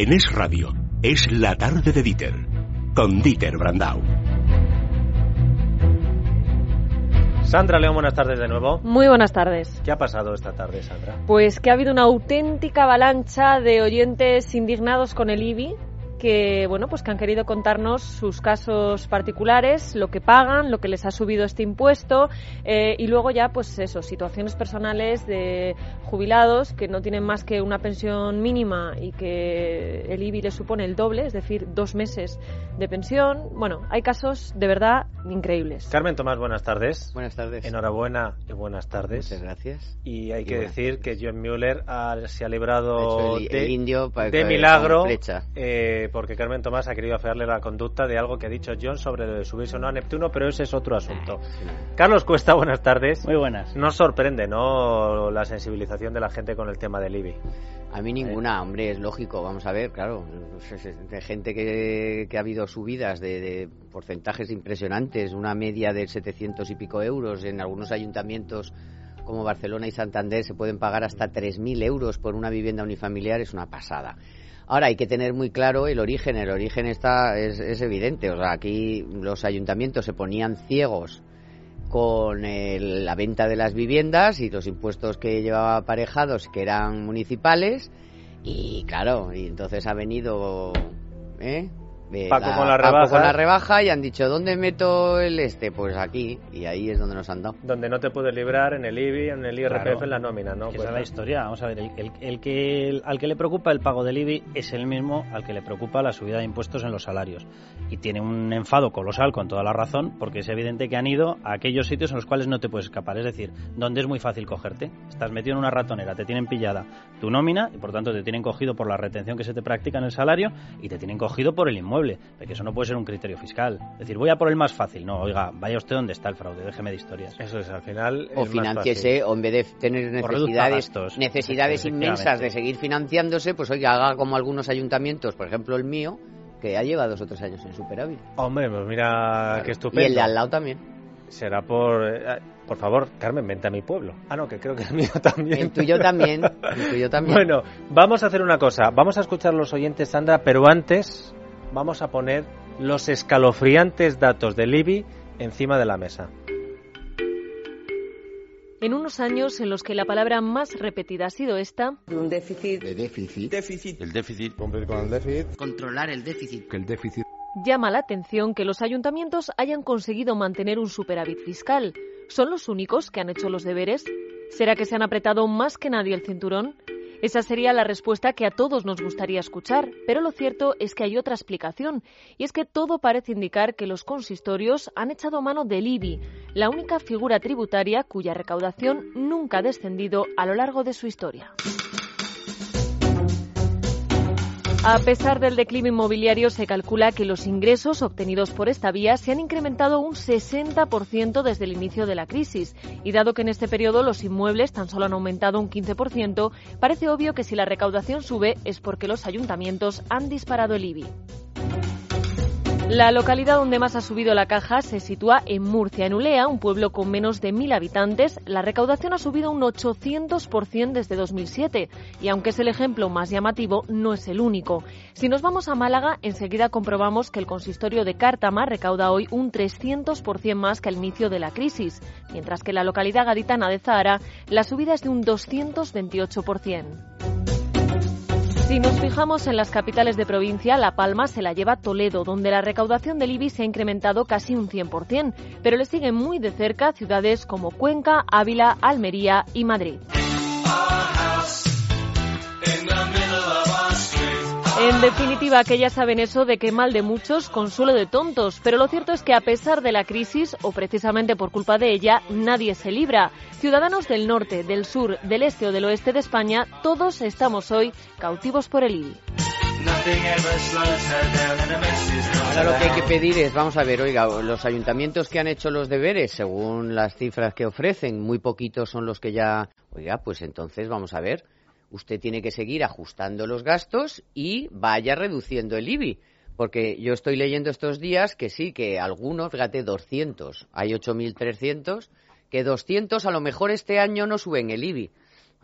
En Es Radio, es la tarde de Dieter, con Dieter Brandau. Sandra León, buenas tardes de nuevo. Muy buenas tardes. ¿Qué ha pasado esta tarde, Sandra? Pues que ha habido una auténtica avalancha de oyentes indignados con el IBI que bueno pues que han querido contarnos sus casos particulares, lo que pagan, lo que les ha subido este impuesto eh, y luego ya pues eso situaciones personales de jubilados que no tienen más que una pensión mínima y que el IBI les supone el doble, es decir dos meses de pensión. Bueno, hay casos de verdad increíbles. Carmen Tomás, buenas tardes. Buenas tardes. Enhorabuena y buenas tardes. Muchas gracias. Y hay que decir que John Mueller se ha librado el, de, indio de milagro. Eh, porque Carmen Tomás ha querido afearle la conducta de algo que ha dicho John sobre lo de subirse o no a Neptuno, pero ese es otro asunto. Carlos Cuesta, buenas tardes. Muy buenas. Nos sorprende, ¿no?, la sensibilización de la gente con el tema del IBI. A mí ninguna, hombre, es lógico. Vamos a ver, claro, de gente que, ha habido subidas de, de, porcentajes impresionantes, una media de 700 y pico euros en algunos ayuntamientos como Barcelona y Santander se pueden pagar hasta 3.000 euros por una vivienda unifamiliar, es una pasada. Ahora hay que tener muy claro el origen. El origen está es, evidente. O sea, aquí los ayuntamientos se ponían ciegos con la venta de las viviendas y los impuestos que llevaba aparejados que eran municipales y claro y entonces ha venido ¿eh? Paco, con la rebaja. con la rebaja y han dicho, ¿dónde meto el este? Pues aquí, y ahí es donde nos han dado. Donde no te puedes librar, en el IBI, en el IRPF, en la nómina, ¿no? Pues esa es la historia. Vamos a ver, el, que, al que le preocupa el pago del IBI es el mismo al que le preocupa la subida de impuestos en los salarios. Y tiene un enfado colosal, con toda la razón, porque es evidente que han ido a aquellos sitios en los cuales no te puedes escapar. Es decir, donde es muy fácil cogerte. Estás metido en una ratonera, te tienen pillada tu nómina y por tanto te tienen cogido por la retención que se te practica en el salario y te tienen cogido por el inmueble. Porque eso no puede ser un criterio fiscal. Es decir, voy a por el más fácil. No, oiga, vaya usted donde está el fraude, déjeme de historias. Eso es, al final. O financiese, o en vez de tener necesidades, necesidades inmensas de seguir financiándose, pues oiga, haga como algunos ayuntamientos, por ejemplo el mío, que ya lleva dos o tres años en superávit. Hombre, pues mira qué estupendo. Y el de al lado también. Será por. Eh, por favor, Carmen, vente a mi pueblo. Ah, no, que creo que el mío también. El tuyo también. El tuyo también. Bueno, vamos a hacer una cosa. Vamos a escuchar los oyentes, Sandra, pero antes vamos a poner los escalofriantes datos del IBI encima de la mesa. En unos años en los que la palabra más repetida ha sido esta. Un déficit. De déficit. Déficit. El déficit. Cumplir con el déficit. Controlar el déficit. Que el déficit. Llama la atención que los ayuntamientos hayan conseguido mantener un superávit fiscal. ¿Son los únicos que han hecho los deberes? ¿Será que se han apretado más que nadie el cinturón? Esa sería la respuesta que a todos nos gustaría escuchar, pero lo cierto es que hay otra explicación, y es que todo parece indicar que los consistorios han echado mano del IBI, la única figura tributaria cuya recaudación nunca ha descendido a lo largo de su historia. A pesar del declive inmobiliario, se calcula que los ingresos obtenidos por esta vía se han incrementado un 60% desde el inicio de la crisis. Y dado que en este periodo los inmuebles tan solo han aumentado un 15%, parece obvio que si la recaudación sube es porque los ayuntamientos han disparado el IBI. La localidad donde más ha subido la caja se sitúa en Murcia, en Ulea, un pueblo con menos de mil habitantes. La recaudación ha subido un 800% desde 2007 y aunque es el ejemplo más llamativo, no es el único. Si nos vamos a Málaga, enseguida comprobamos que el consistorio de Cártama recauda hoy un 300% más que al inicio de la crisis, mientras que la localidad gaditana de Zahara la subida es de un 228%. Si nos fijamos en las capitales de provincia, La Palma se la lleva Toledo, donde la recaudación del IBI se ha incrementado casi un 100%, pero le siguen muy de cerca ciudades como Cuenca, Ávila, Almería y Madrid. En definitiva, que ya saben eso de que mal de muchos, consuelo de tontos. Pero lo cierto es que a pesar de la crisis, o precisamente por culpa de ella, nadie se libra. Ciudadanos del norte, del sur, del este o del oeste de España, todos estamos hoy cautivos por el IBI. Ahora lo que hay que pedir es, vamos a ver, oiga, los ayuntamientos que han hecho los deberes, según las cifras que ofrecen, muy poquitos son los que ya, oiga, pues entonces vamos a ver usted tiene que seguir ajustando los gastos y vaya reduciendo el IBI. Porque yo estoy leyendo estos días que sí, que algunos, fíjate, 200, hay 8.300, que 200 a lo mejor este año no suben el IBI.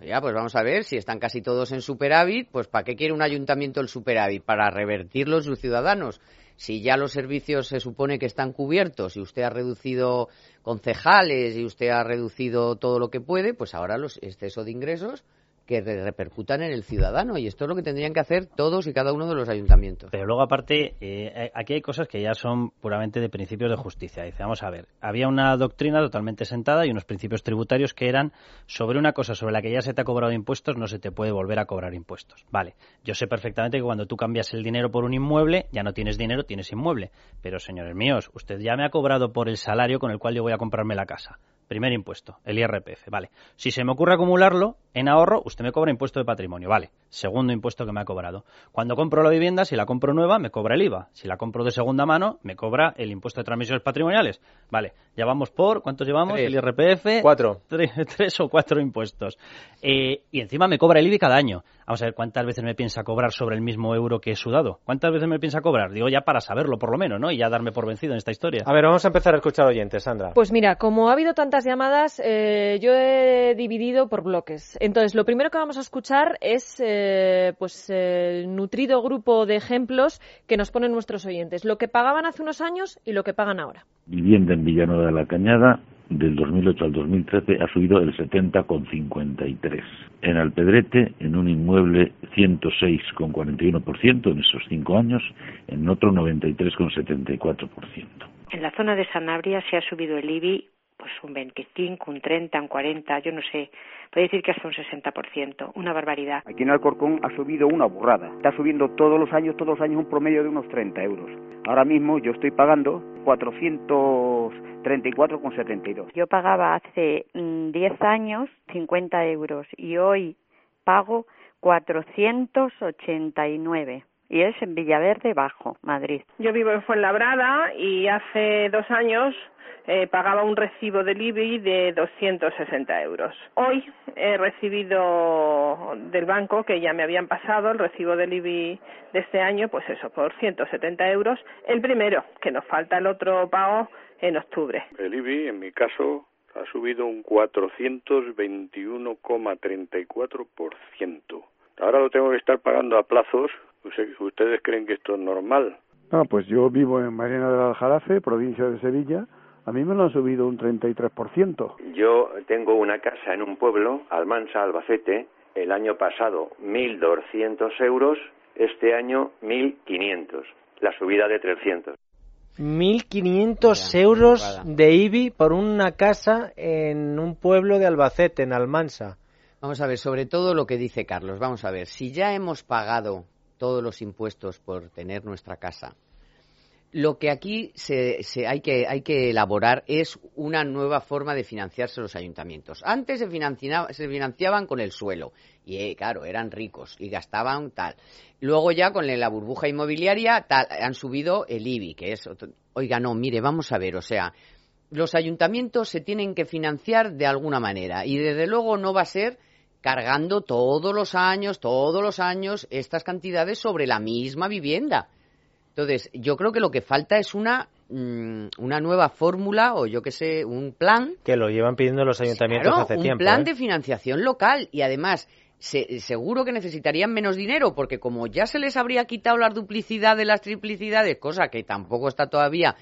Ya, pues vamos a ver, si están casi todos en superávit, pues ¿para qué quiere un ayuntamiento el superávit? Para revertirlo sus ciudadanos. Si ya los servicios se supone que están cubiertos y usted ha reducido concejales y usted ha reducido todo lo que puede, pues ahora los exceso de ingresos que repercutan en el ciudadano y esto es lo que tendrían que hacer todos y cada uno de los ayuntamientos. Pero luego aparte, eh, aquí hay cosas que ya son puramente de principios de justicia. Dice, vamos a ver, había una doctrina totalmente sentada y unos principios tributarios que eran sobre una cosa sobre la que ya se te ha cobrado impuestos, no se te puede volver a cobrar impuestos. Vale, yo sé perfectamente que cuando tú cambias el dinero por un inmueble, ya no tienes dinero, tienes inmueble. Pero señores míos, usted ya me ha cobrado por el salario con el cual yo voy a comprarme la casa. Primer impuesto, el IRPF, vale. Si se me ocurre acumularlo en ahorro, usted me cobra impuesto de patrimonio, vale. Segundo impuesto que me ha cobrado. Cuando compro la vivienda, si la compro nueva, me cobra el IVA. Si la compro de segunda mano, me cobra el impuesto de transmisiones patrimoniales. Vale, ya vamos por, ¿cuántos llevamos? El IRPF. Cuatro. Tres, o cuatro impuestos. Eh, y encima me cobra el IVA cada año. Vamos a ver cuántas veces me piensa cobrar sobre el mismo euro que he sudado. ¿Cuántas veces me piensa cobrar? Digo ya para saberlo, por lo menos, ¿no? Y ya darme por vencido en esta historia. A ver, vamos a empezar a escuchar oyentes, Sandra. Pues mira, como ha habido tantas llamadas, eh, yo he dividido por bloques. Entonces, lo primero que vamos a escuchar es eh, pues el nutrido grupo de ejemplos que nos ponen nuestros oyentes. Lo que pagaban hace unos años y lo que pagan ahora. Vivienda en Villanueva de la Cañada, del 2008 al 2013 ha subido el 70,53. En Alpedrete, en un inmueble 106,41% en esos cinco años, en otro 93,74%. En la zona de Sanabria se ha subido el IBI pues un 25, un 30, un 40, yo no sé, puede decir que hasta un 60%, una barbaridad. Aquí en Alcorcón ha subido una burrada, está subiendo todos los años, todos los años un promedio de unos 30 euros. Ahora mismo yo estoy pagando 434,72. Yo pagaba hace 10 mm, años 50 euros y hoy pago 489 y es en Villaverde Bajo, Madrid. Yo vivo en Fuenlabrada y hace dos años eh, pagaba un recibo del IBI de 260 euros. Hoy he recibido del banco, que ya me habían pasado el recibo del IBI de este año, pues eso, por 170 euros. El primero, que nos falta el otro pago en octubre. El IBI, en mi caso, ha subido un 421,34%. Ahora lo tengo que estar pagando a plazos. ¿Ustedes creen que esto es normal? No, pues yo vivo en Marina del Aljarafe, provincia de Sevilla, a mí me lo han subido un 33%. Yo tengo una casa en un pueblo, Almansa, Albacete, el año pasado 1.200 euros, este año 1.500, la subida de 300. 1.500 euros de IBI por una casa en un pueblo de Albacete, en Almansa. Vamos a ver, sobre todo lo que dice Carlos. Vamos a ver, si ya hemos pagado todos los impuestos por tener nuestra casa, lo que aquí se, hay, que, hay, que, elaborar es una nueva forma de financiarse los ayuntamientos. Antes se, se financiaban con el suelo y, eh, claro, eran ricos y gastaban tal. Luego ya con la burbuja inmobiliaria tal, han subido el IBI, que es... Oiga, no, mire, vamos a ver, o sea, los ayuntamientos se tienen que financiar de alguna manera y desde luego no va a ser cargando todos los años, todos los años estas cantidades sobre la misma vivienda entonces, yo creo que lo que falta es una mm, una nueva fórmula o yo qué sé, un plan. Que lo llevan pidiendo los ayuntamientos hace tiempo. Un plan ¿eh? de financiación local y además seguro que necesitarían menos dinero porque como ya se les habría quitado la duplicidad de las triplicidades, cosa que tampoco está todavía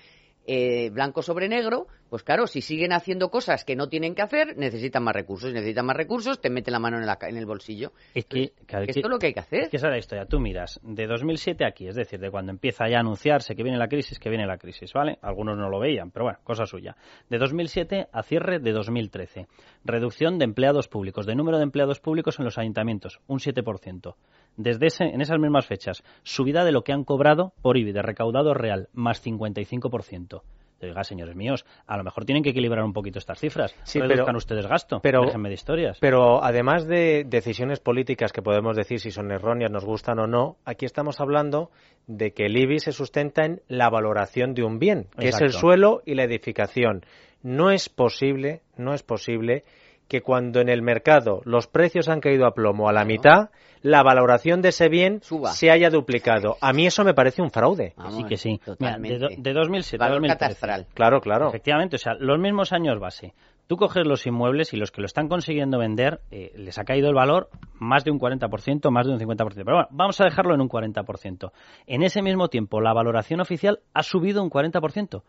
eh, blanco sobre negro, pues claro, si siguen haciendo cosas que no tienen que hacer, necesitan más recursos. Necesitan más recursos, te meten la mano en, la, en el bolsillo. Es que, esto es lo que hay que hacer. Es que esa es la historia. Tú miras, de 2007 aquí, es decir, de cuando empieza ya a anunciarse que viene la crisis, que viene la crisis, ¿vale? Algunos no lo veían, pero bueno, cosa suya. De 2007 a cierre de 2013. Reducción de empleados públicos, de número de empleados públicos en los ayuntamientos, un 7%. Desde ese, en esas mismas fechas, subida de lo que han cobrado por IBI de recaudado real, más 55%. Oiga, señores míos, a lo mejor tienen que equilibrar un poquito estas cifras. Sí, Reduzcan ustedes gasto. Pero, Déjenme de historias. Pero además de decisiones políticas que podemos decir si son erróneas, nos gustan o no, aquí estamos hablando de que el IBI se sustenta en la valoración de un bien, que es el suelo y la edificación. No es posible, no es posible que cuando en el mercado los precios han caído a plomo a la mitad, la valoración de ese bien se haya duplicado. A mí eso me parece un fraude. sí que sí. de, 2007 a 2013. catastral. Claro, claro. Efectivamente, o sea, los mismos años base. Tú coges los inmuebles y los que lo están consiguiendo vender eh, les ha caído el valor más de un 40%, más de un 50%. Pero bueno, vamos a dejarlo en un 40%. En ese mismo tiempo, la valoración oficial ha subido un 40%.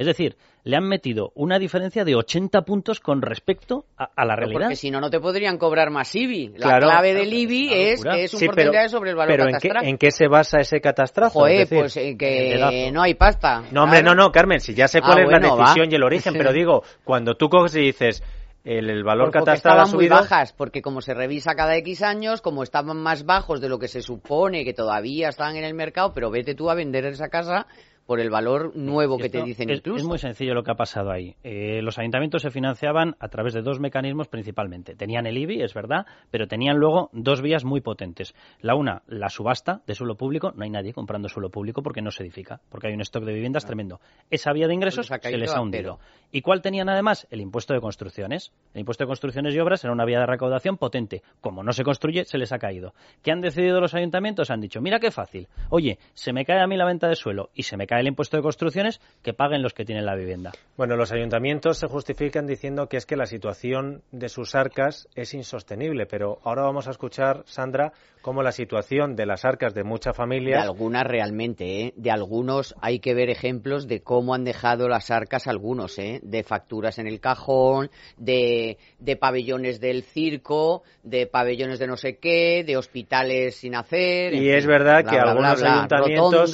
Es decir, le han metido una diferencia de 80 puntos con respecto a, la realidad. Porque si no, no te podrían cobrar más IBI. La clave del IBI es, es, un porcentaje sobre el valor pero catastral. ¿en qué, se basa ese catastrazo? Joder, pues en que no hay pasta. No, hombre, no, no, Carmen, si ya sé cuál ah, es la decisión y el origen, pero digo, cuando tú coges y dices... El, valor pues catastral estaban muy bajas, porque como se revisa cada X años, como estaban más bajos de lo que se supone que todavía estaban en el mercado, pero vete tú a vender esa casa por el valor nuevo que te dicen es, incluso. Es muy sencillo lo que ha pasado ahí. Eh, los ayuntamientos se financiaban a través de dos mecanismos principalmente. Tenían el IBI, es verdad, pero tenían luego dos vías muy potentes. La una, la subasta de suelo público. No hay nadie comprando suelo público porque no se edifica, porque hay un stock de viviendas tremendo. Esa vía de ingresos se les ha hundido. ¿Y cuál tenían además? El impuesto de construcciones. El impuesto de construcciones y obras era una vía de recaudación potente. Como no se construye, se les ha caído. ¿Qué han decidido los ayuntamientos? Han dicho, mira qué fácil. Oye, se me cae a mí la venta de suelo y se me cae el impuesto de construcciones, que paguen los que tienen la vivienda. Bueno, los ayuntamientos se justifican diciendo que es que la situación de sus arcas es insostenible, pero ahora vamos a escuchar, Sandra, cómo la situación de las arcas de muchas familias. De algunas realmente, ¿eh? De algunos hay que ver ejemplos de cómo han dejado las arcas algunos, ¿eh? De facturas en el cajón, de, de pabellones del circo, de pabellones de no sé qué, de hospitales sin hacer. Y es verdad que algunos ayuntamientos,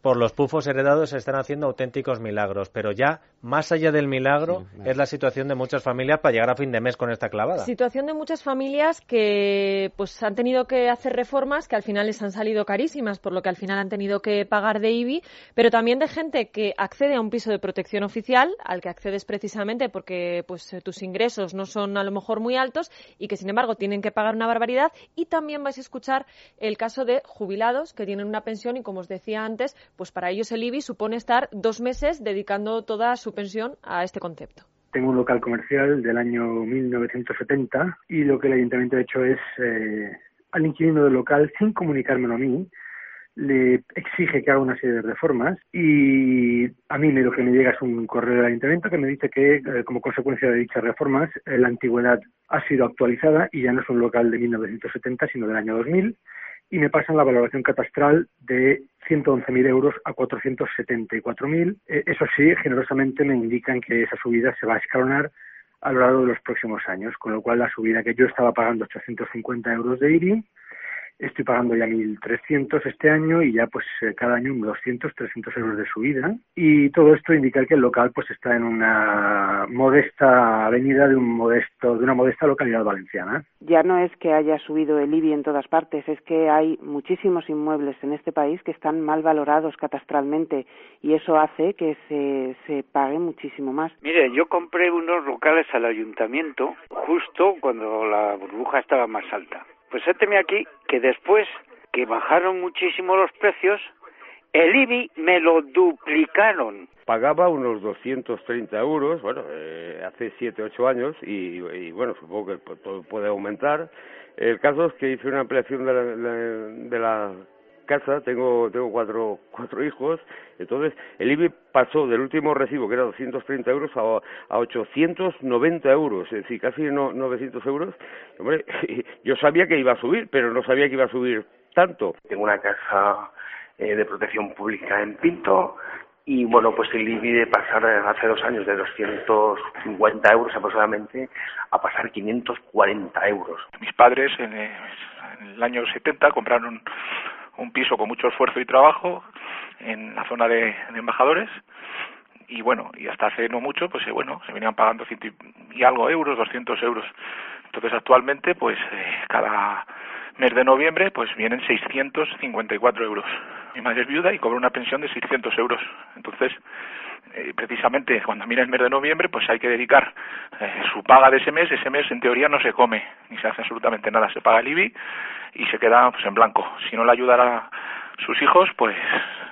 por los pufos heredados, están haciendo auténticos milagros, pero ya más allá del milagro es la situación de muchas familias para llegar a fin de mes con esta clavada. Situación de muchas familias que pues han tenido que hacer reformas que al final les han salido carísimas, por lo que al final han tenido que pagar de IBI, pero también de gente que accede a un piso de protección oficial, al que accedes precisamente porque pues tus ingresos no son a lo mejor muy altos y que sin embargo tienen que pagar una barbaridad y también vais a escuchar el caso de jubilados que tienen una pensión y como os decía antes, pues para ellos el IBI supone estar dos meses dedicando toda su pensión a este concepto. Tengo un local comercial del año 1970 y lo que el ayuntamiento ha hecho es eh, al inquilino del local, sin comunicármelo a mí, le exige que haga una serie de reformas y a mí lo que me llega es un correo del ayuntamiento que me dice que eh, como consecuencia de dichas reformas eh, la antigüedad ha sido actualizada y ya no es un local de 1970 sino del año 2000 y me pasan la valoración catastral de 111.000 euros a 474.000. Eh, eso sí, generosamente me indican que esa subida se va a escalonar a lo largo de los próximos años, con lo cual la subida que yo estaba pagando 850 euros de IRI Estoy pagando ya 1.300 este año y ya pues eh, cada año 200, 300 euros de subida. Y todo esto indica que el local pues está en una modesta avenida de un modesto, de una modesta localidad valenciana. Ya no es que haya subido el IBI en todas partes, es que hay muchísimos inmuebles en este país que están mal valorados catastralmente y eso hace que se, se pague muchísimo más. Mire, yo compré unos locales al ayuntamiento justo cuando la burbuja estaba más alta pues éteme aquí que después que bajaron muchísimo los precios, el IBI me lo duplicaron. Pagaba unos 230 euros, bueno, eh, hace 7, 8 años, y, bueno, supongo que todo puede aumentar. El caso es que hice una ampliación de de la casa, tengo, tengo cuatro, cuatro hijos, entonces el IBI pasó del último recibo, que era 230 euros, a, a 890 euros, es decir, casi no, 900 euros. Hombre, yo sabía que iba a subir, pero no sabía que iba a subir tanto. Tengo una casa eh, de protección pública en Pinto, y bueno, pues el IBI de pasar hace dos años de 250 euros aproximadamente a pasar 540 euros. Mis padres en el año 70 compraron un piso con mucho esfuerzo y trabajo en la zona de, embajadores y bueno, y hasta hace no mucho, pues eh, bueno, se venían pagando ciento y algo euros, 200 euros. Entonces actualmente, pues eh, cada mes de noviembre, pues vienen 654 euros. Mi madre es viuda y cobra una pensión de 600 euros. Entonces, eh, precisamente cuando mira el mes de noviembre, pues hay que dedicar eh, su paga de ese mes. Ese mes, en teoría, no se come ni se hace absolutamente nada. Se paga el IBI y se queda pues en blanco. Si no le ayudara a sus hijos, pues.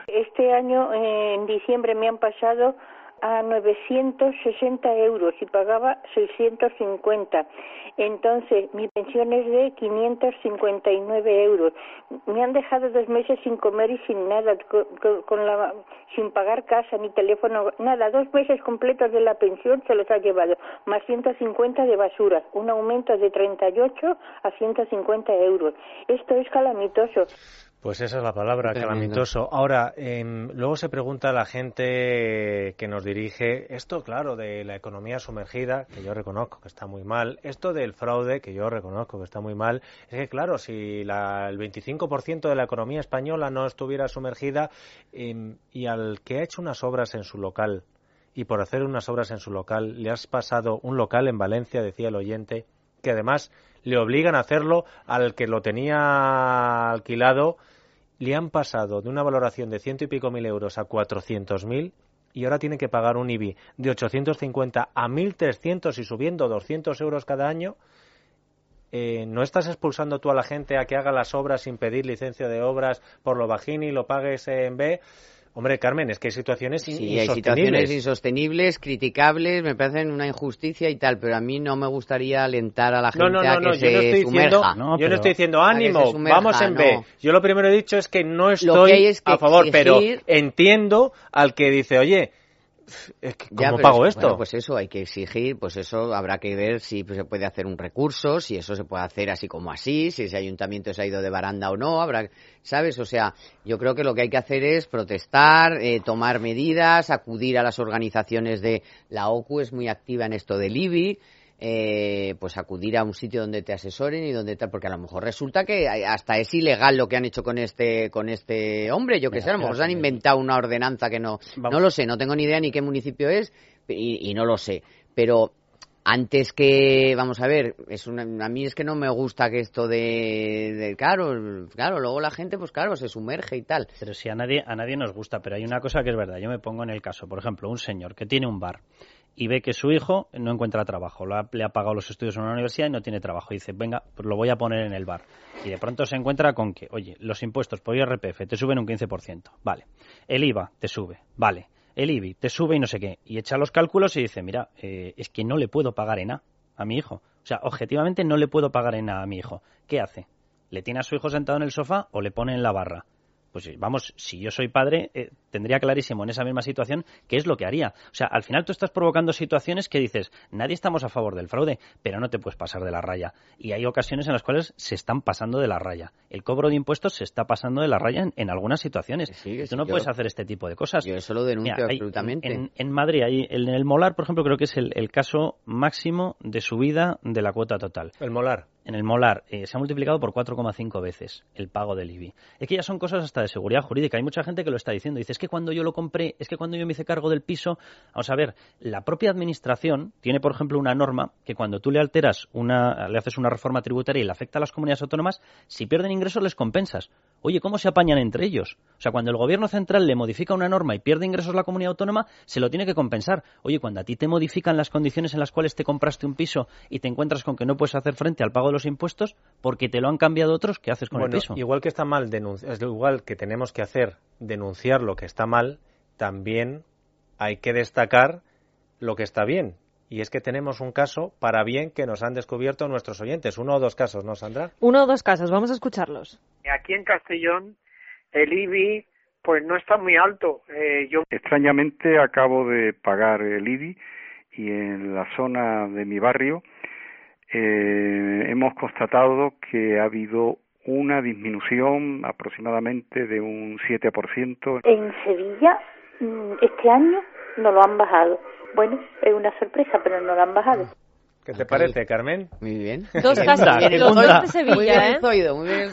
Este año, en diciembre, me han pasado a 960 euros y pagaba 650. Entonces, mi pensión es de 559 euros. Me han dejado dos meses sin comer y sin nada, con, la, sin pagar casa ni teléfono, nada. Dos meses completos de la pensión se los ha llevado, más 150 de basura. Un aumento de 38 a 150 euros. Esto es calamitoso. Pues esa es la palabra, calamitoso. Ahora, em, luego se pregunta a la gente que nos dirige, esto, claro, de la economía sumergida, que yo reconozco que está muy mal, esto del fraude, que yo reconozco que está muy mal, es que, claro, si la, el 25% de la economía española no estuviera sumergida em, y al que ha hecho unas obras en su local, y por hacer unas obras en su local, le has pasado un local en Valencia, decía el oyente, que además le obligan a hacerlo al que lo tenía alquilado, le han pasado de una valoración de ciento y pico mil euros a cuatrocientos mil y ahora tiene que pagar un IBI de 850 a 1.300 y subiendo 200 euros cada año, eh, ¿no estás expulsando tú a la gente a que haga las obras sin pedir licencia de obras por lo bajín y lo pagues en B? Hombre, Carmen, es que hay situaciones sí, insostenibles. hay situaciones insostenibles, criticables, me parecen una injusticia y tal, pero a mí no me gustaría alentar a la gente a que se yo no estoy sumerja. yo no estoy diciendo ánimo, vamos en B. Yo lo primero he dicho es que no estoy a favor, pero entiendo al que dice, oye, ¿Cómo pago esto? pues eso, hay que exigir, pues eso habrá que ver si se puede hacer un recurso, si eso se puede hacer así como así, si ese ayuntamiento se ha ido de baranda o no, habrá, ¿sabes? O sea, yo creo que lo que hay que hacer es protestar, eh, tomar medidas, acudir a las organizaciones de la OCU, es muy activa en esto del IBI, eh, pues acudir a un sitio donde te asesoren y donde tal, porque a lo mejor resulta que hasta es ilegal lo que han hecho con este con este hombre, yo que sé, a lo mejor se han inventado una ordenanza que no, no lo sé, no tengo ni idea ni qué municipio es y, no lo sé, pero antes que, vamos a ver, es una, a mí es que no me gusta que esto de, de, claro, claro, luego la gente, pues claro, se sumerge y tal. Pero si a nadie, a nadie nos gusta, pero hay una cosa que es verdad, yo me pongo en el caso, por ejemplo, un señor que tiene un bar y ve que su hijo no encuentra trabajo, le ha pagado los estudios en una universidad y no tiene trabajo. Y dice, venga, pues lo voy a poner en el bar. Y de pronto se encuentra con que, oye, los impuestos por IRPF te suben un 15%, vale. El IVA te sube, vale. El IBI te sube y no sé qué. Y echa los cálculos y dice, mira, eh, es que no le puedo pagar en A a mi hijo. O sea, objetivamente no le puedo pagar en A a mi hijo. ¿Qué hace? ¿Le tiene a su hijo sentado en el sofá o le pone en la barra? Pues vamos, si yo soy padre, eh, tendría clarísimo en esa misma situación qué es lo que haría. O sea, al final tú estás provocando situaciones que dices, nadie estamos a favor del fraude, pero no te puedes pasar de la raya. Y hay ocasiones en las cuales se están pasando de la raya. El cobro de impuestos se está pasando de la raya en, algunas situaciones. tú no puedes hacer este tipo de cosas. Yo eso lo denuncio absolutamente. En, Madrid, hay, en el Molar, por ejemplo, creo que es el, el caso máximo de subida de la cuota total. El Molar en el Molar eh, se ha multiplicado por 4,5 veces el pago del IBI. Es que ya son cosas hasta de seguridad jurídica. Hay mucha gente que lo está diciendo. Dice, es que cuando yo lo compré, es que cuando yo me hice cargo del piso, vamos a ver, la propia administración tiene, por ejemplo, una norma que cuando tú le alteras una, le haces una reforma tributaria y le afecta a las comunidades autónomas, si pierden ingresos les compensas. Oye, ¿cómo se apañan entre ellos? O sea, cuando el gobierno central le modifica una norma y pierde ingresos la comunidad autónoma, se lo tiene que compensar. Oye, cuando a ti te modifican las condiciones en las cuales te compraste un piso y te encuentras con que no puedes hacer frente al pago de los impuestos, porque te lo han cambiado otros, ¿qué haces con el piso? Igual que está mal es igual que tenemos que hacer denunciar lo que está mal, también hay que destacar lo que está bien. Y es que tenemos un caso para bien que nos han descubierto nuestros oyentes. Uno o dos casos, ¿no, Sandra? Uno o dos casos, vamos a escucharlos. Aquí en Castellón, el IBI pues no está muy alto. Eh, yo extrañamente acabo de pagar el IBI y en la zona de mi barrio eh, hemos constatado que ha habido una disminución aproximadamente de un 7%. En Sevilla mm, este año no lo han bajado. Bueno, es una sorpresa, pero no lo han bajado. ¿Qué te parece, Carmen? Muy bien. Dos casos, los dos de Sevilla, muy bien ¿eh? muy bien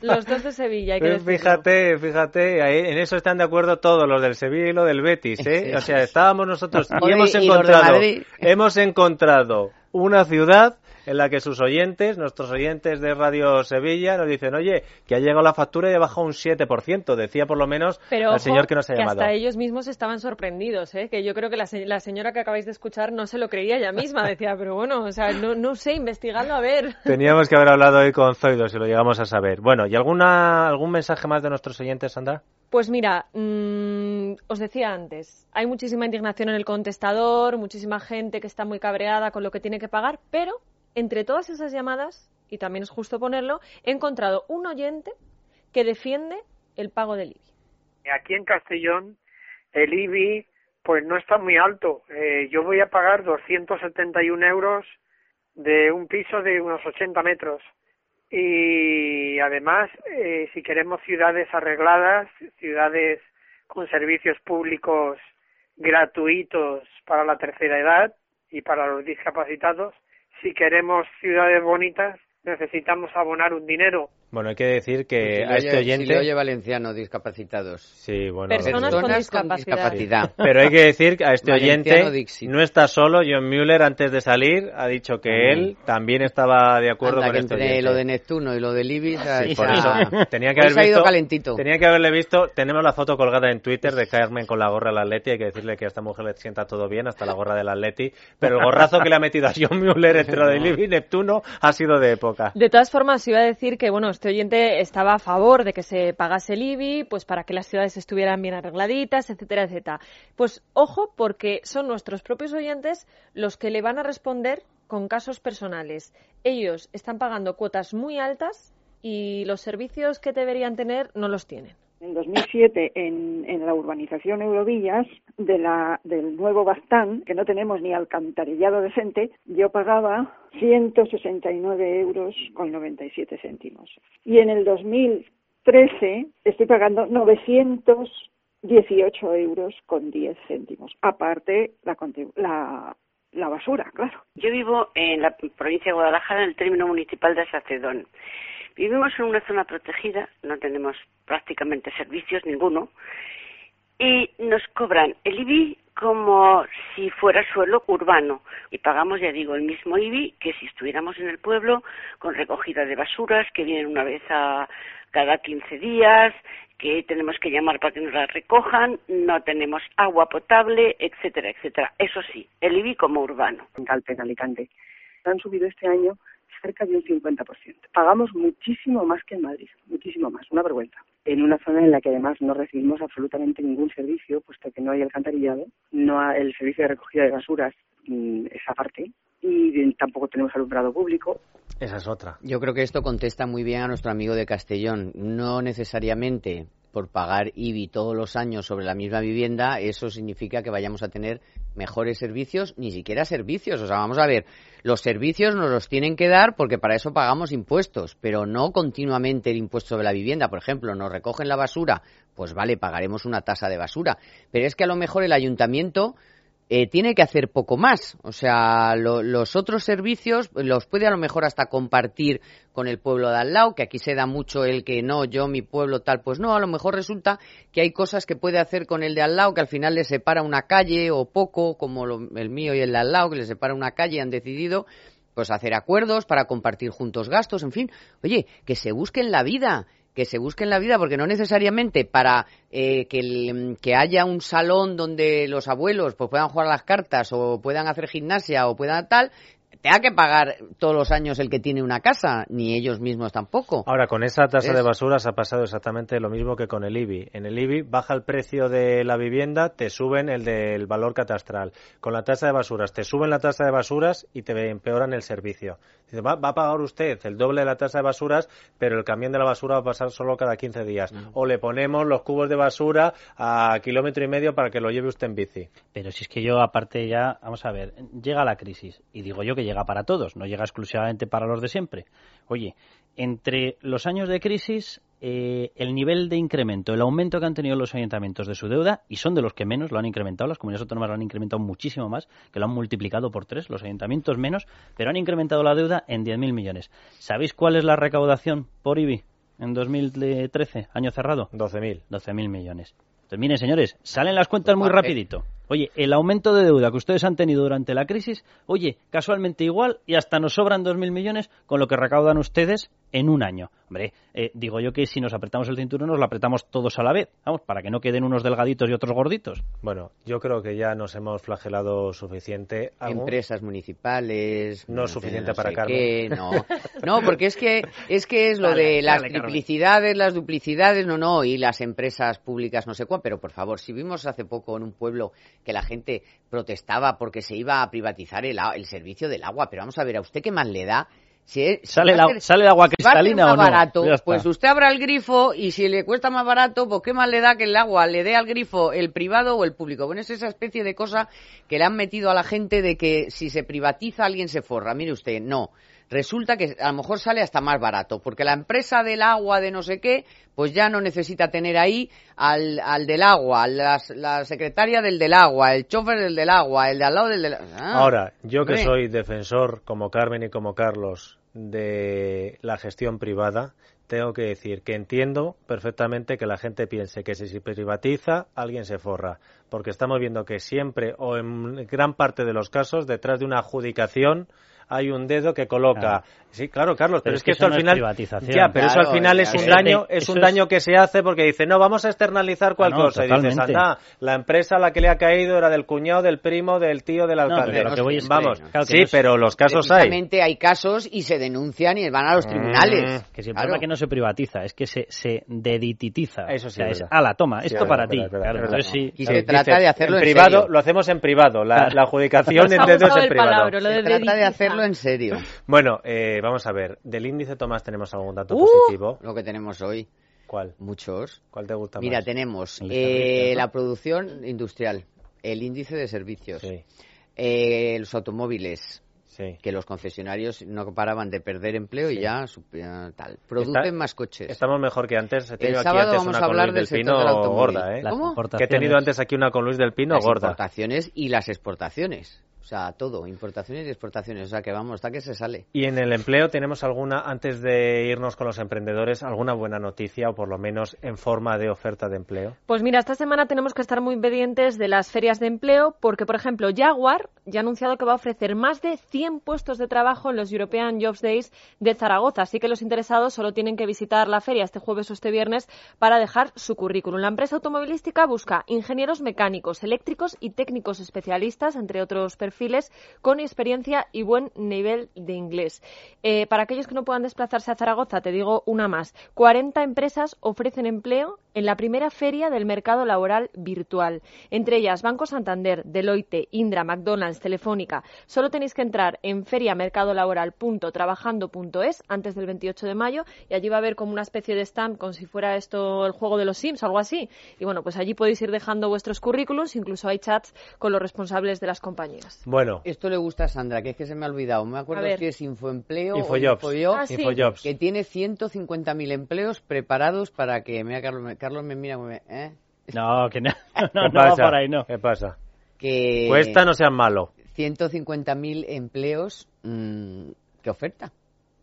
Los dos de Sevilla, hay que pues Fíjate, fíjate, en eso están de acuerdo todos, los del Sevilla y los del Betis, ¿eh? O sea, estábamos nosotros y hemos encontrado, hemos encontrado una ciudad en la que sus oyentes, nuestros oyentes de Radio Sevilla, nos dicen, oye, que ha llegado la factura y ha bajado un 7%, decía por lo menos el señor que nos ha llamado. hasta ellos mismos estaban sorprendidos, ¿eh? que yo creo que la, señora que acabáis de escuchar no se lo creía ella misma, decía, pero bueno, o sea, no, no sé, investigando a ver. Teníamos que haber hablado hoy con Zoido, si lo llegamos a saber. Bueno, ¿y alguna, algún mensaje más de nuestros oyentes, Sandra? Pues mira, mmm, os decía antes, hay muchísima indignación en el contestador, muchísima gente que está muy cabreada con lo que tiene que pagar, pero entre todas esas llamadas, y también es justo ponerlo, he encontrado un oyente que defiende el pago del IBI. Aquí en Castellón, el IBI pues no está muy alto. Eh, yo voy a pagar 271 euros de un piso de unos 80 metros. Y además, eh, si queremos ciudades arregladas, ciudades con servicios públicos gratuitos para la tercera edad y para los discapacitados, si queremos ciudades bonitas, necesitamos abonar un dinero bueno, hay que decir que si a este oyente... Si oye valenciano, discapacitados. Sí, bueno... Personas, con, discapacidad. Pero hay que decir que a este oyente no está solo. John Mueller, antes de salir, ha dicho que él también estaba de acuerdo Anda, con que este entre oyente. lo de Neptuno y lo de Ibis... Sí, por eso. Tenía que, haber visto, calentito. tenía que haberle visto... Tenemos la foto colgada en Twitter de Carmen con la gorra del Atleti. Hay que decirle que a esta mujer le sienta todo bien, hasta la gorra del Atleti. Pero el gorrazo que le ha metido a John Mueller entre lo de Ibis y Neptuno ha sido de época. De todas formas, iba a decir que, bueno, este oyente está a favor de que se pagase el IBI, pues para que las ciudades estuvieran bien arregladitas, etcétera, etcétera. Pues ojo, porque son nuestros propios oyentes los que le van a responder con casos personales. Ellos están pagando cuotas muy altas y los servicios que deberían tener no los tienen. En 2007, en, en la urbanización Eurovillas de la, del nuevo Bastán, que no tenemos ni alcantarillado decente, yo pagaba 169 euros con 97 céntimos. Y en el 2013 estoy pagando 918 euros con 10 céntimos. Aparte, la, la, la basura, claro. Yo vivo en la provincia de Guadalajara, en el término municipal de Sacedón. Vivimos en una zona protegida, no tenemos prácticamente servicios, ninguno, y nos cobran el IBI como si fuera suelo urbano y pagamos, ya digo, el mismo IBI que si estuviéramos en el pueblo con recogida de basuras que vienen una vez a cada 15 días, que tenemos que llamar para que nos la recojan, no tenemos agua potable, etcétera, etcétera. Eso sí, el IBI como urbano. En Calpe, en Alicante. Han subido este año cerca de un 50%. Pagamos muchísimo más que en Madrid, muchísimo más, una vergüenza. En una zona en la que además no recibimos absolutamente ningún servicio, puesto que no hay alcantarillado, no hay el servicio de recogida de basuras mmm, es aparte y tampoco tenemos alumbrado público. Esa es otra. Yo creo que esto contesta muy bien a nuestro amigo de Castellón. No necesariamente por pagar IBI todos los años sobre la misma vivienda, eso significa que vayamos a tener mejores servicios, ni siquiera servicios. O sea, vamos a ver, los servicios nos los tienen que dar porque para eso pagamos impuestos, pero no continuamente el impuesto sobre la vivienda. Por ejemplo, nos recogen la basura, pues vale, pagaremos una tasa de basura. Pero es que a lo mejor el ayuntamiento eh, tiene que hacer poco más. O sea, lo, los otros servicios los puede a lo mejor hasta compartir con el pueblo de al lado, que aquí se da mucho el que no, yo, mi pueblo, tal, pues no, a lo mejor resulta que hay cosas que puede hacer con el de al lado, que al final le separa una calle o poco, como lo, el mío y el de al lado, que le separa una calle han decidido pues hacer acuerdos para compartir juntos gastos, en fin, oye, que se busquen la vida, que se busquen la vida, porque no necesariamente para eh, que, el, que, haya un salón donde los abuelos pues, puedan jugar las cartas o puedan hacer gimnasia o puedan tal, tenga que pagar todos los años el que tiene una casa, ni ellos mismos tampoco. Ahora, con esa tasa de basuras ha pasado exactamente lo mismo que con el IBI. En el IBI baja el precio de la vivienda, te suben el del valor catastral. Con la tasa de basuras, te suben la tasa de basuras y te empeoran el servicio. Dice, va, va, a pagar usted el doble de la tasa de basuras, pero el camión de la basura va a pasar solo cada 15 días. Mm. O le ponemos los cubos de basura a kilómetro y medio para que lo lleve usted en bici. Pero si es que yo, aparte ya, vamos a ver, llega la crisis y digo yo que llega para todos, no llega exclusivamente para los de siempre. Oye, entre los años de crisis, eh, el nivel de incremento, el aumento que han tenido los ayuntamientos de su deuda, y son de los que menos lo han incrementado, las comunidades autónomas lo han incrementado muchísimo más, que lo han multiplicado por tres, los ayuntamientos menos, pero han incrementado la deuda en 10.000 millones. ¿Sabéis cuál es la recaudación por IBI en 2013, año cerrado? 12.000. 12.000 millones. Entonces, miren, señores, salen las cuentas muy rapidito. Oye, el aumento de deuda que ustedes han tenido durante la crisis, oye, casualmente igual y hasta nos sobran 2.000 millones con lo que recaudan ustedes en un año. Hombre, eh, digo yo que si nos apretamos el cinturón nos lo apretamos todos a la vez, vamos, para que no queden unos delgaditos y otros gorditos. Bueno, yo creo que ya nos hemos flagelado suficiente. Empresas municipales. No, suficiente para Carmen. no. no, porque es que es que es lo de las triplicidades, las duplicidades, no, no, y las empresas públicas no sé cuál, pero por favor, si vimos hace poco en un pueblo que la gente protestaba porque se iba a privatizar el, el servicio del agua, pero vamos a ver, ¿a usted qué más le da? Si, ¿Sale, el, ¿Sale agua cristalina o no? barato, pues usted abra el grifo y si le cuesta más barato, pues qué más le da que el agua le dé al grifo el privado o el público. Bueno, es esa especie de cosa que le han metido a la gente de que si se privatiza alguien se forra. Mire usted, no resulta que a lo mejor sale hasta más barato, porque la empresa del agua de no sé qué, pues ya no necesita tener ahí al, al del agua, la, la secretaria del del agua, el chofer del del agua, el de al lado del del ah, Ahora, yo que soy defensor, como Carmen y como Carlos, de la gestión privada, tengo que decir que entiendo perfectamente que la gente piense que si se privatiza, alguien se forra. Porque estamos viendo que siempre, o en gran parte de los casos, detrás de una adjudicación, hay un dedo que coloca. Sí, claro, Carlos, pero, es que, esto al final. ya, pero eso al final es un daño, es un daño que se hace porque dice, no, vamos a externalizar cualquier ah, cosa. Y dices, anda, la empresa a la que le ha caído era del cuñado, del primo, del tío, del alcalde. vamos, sí, pero los casos hay. hay casos y se denuncian y van a los mm. tribunales. que si el problema que no se privatiza, es que se, se dedititiza. Eso sí. es, ala, toma, esto para ti. y se trata de hacerlo en, privado. Lo hacemos en privado. La, adjudicación en dedo es en privado. Se trata de en serio. Bueno, eh, vamos a ver. Del índice, Tomás, ¿tenemos algún dato uh, positivo? Lo que tenemos hoy. ¿Cuál? Muchos. ¿Cuál te gusta Mira, tenemos eh, la producción industrial, el índice de servicios, eh, los automóviles, que los concesionarios no paraban de perder empleo y ya tal. Producen más coches. Estamos mejor que antes. He tenido aquí antes una con Luis del Pino gorda, ¿eh? ¿Cómo? Que he tenido antes aquí una con Luis del Pino las gorda. importaciones y las exportaciones. O sea, todo, importaciones y exportaciones. O sea, que vamos, hasta que se sale. Y en el empleo tenemos alguna, antes de irnos con los emprendedores, alguna buena noticia o por lo menos en forma de oferta de empleo. Pues mira, esta semana tenemos que estar muy pendientes de las ferias de empleo porque, por ejemplo, Jaguar ya ha anunciado que va a ofrecer más de 100 puestos de trabajo en los European Jobs Days de Zaragoza. Así que los interesados solo tienen que visitar la feria este jueves o este viernes para dejar su currículum. La empresa automovilística busca ingenieros mecánicos, eléctricos y técnicos especialistas, entre otros perfiles con experiencia y buen nivel de inglés. Eh, para aquellos que no puedan desplazarse a Zaragoza, te digo una más. 40 empresas ofrecen empleo en la primera feria del mercado laboral virtual. Entre ellas Banco Santander, Deloitte, Indra, McDonald's, Telefónica. Solo tenéis que entrar en feriamercadolaboral.trabajando.es antes del 28 de mayo y allí va a haber como una especie de stand como si fuera esto el juego de los Sims o algo así. Y bueno, pues allí podéis ir dejando vuestros currículums, incluso hay chats con los responsables de las compañías. Bueno. Esto le gusta a Sandra, que es que se me ha olvidado. Me acuerdo que es Infoempleo Infojobs. Ah, que tiene 150.000 empleos preparados para que... Mira, Carlos, Carlos me mira... ¿eh? No, que no, no, no va por ahí, no. ¿Qué pasa? Que... Cuesta, no sean malo. 150.000 empleos... Mmm, ¿Qué oferta?